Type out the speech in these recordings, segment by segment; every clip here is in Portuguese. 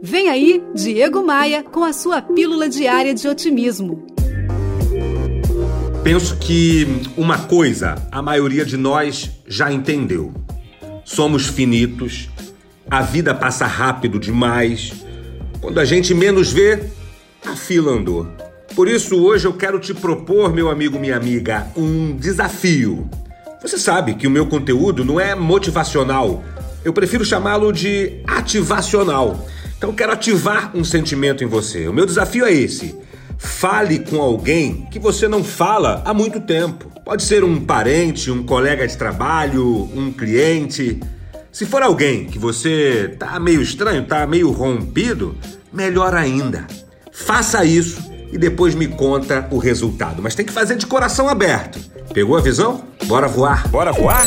Vem aí, Diego Maia, com a sua pílula diária de otimismo. Penso que uma coisa a maioria de nós já entendeu. Somos finitos, a vida passa rápido demais. Quando a gente menos vê, a fila andou. Por isso, hoje eu quero te propor, meu amigo, minha amiga, um desafio. Você sabe que o meu conteúdo não é motivacional, eu prefiro chamá-lo de ativacional. Então, quero ativar um sentimento em você. O meu desafio é esse. Fale com alguém que você não fala há muito tempo. Pode ser um parente, um colega de trabalho, um cliente. Se for alguém que você tá meio estranho, tá meio rompido, melhor ainda. Faça isso e depois me conta o resultado. Mas tem que fazer de coração aberto. Pegou a visão? Bora voar. Bora voar?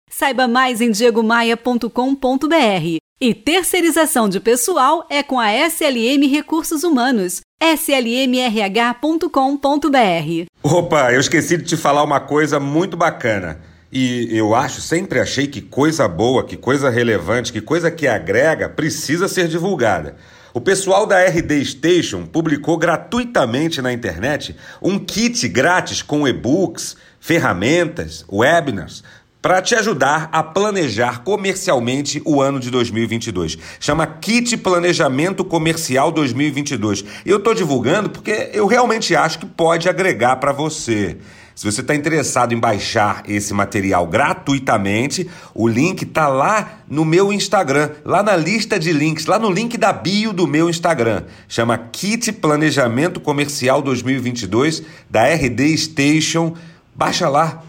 Saiba mais em diegomaia.com.br. E terceirização de pessoal é com a SLM Recursos Humanos, slmrh.com.br. Opa, eu esqueci de te falar uma coisa muito bacana. E eu acho, sempre achei que coisa boa, que coisa relevante, que coisa que agrega precisa ser divulgada. O pessoal da RD Station publicou gratuitamente na internet um kit grátis com e-books, ferramentas, webinars para te ajudar a planejar comercialmente o ano de 2022. Chama Kit Planejamento Comercial 2022. E eu estou divulgando porque eu realmente acho que pode agregar para você. Se você está interessado em baixar esse material gratuitamente, o link está lá no meu Instagram, lá na lista de links, lá no link da bio do meu Instagram. Chama Kit Planejamento Comercial 2022 da RD Station. Baixa lá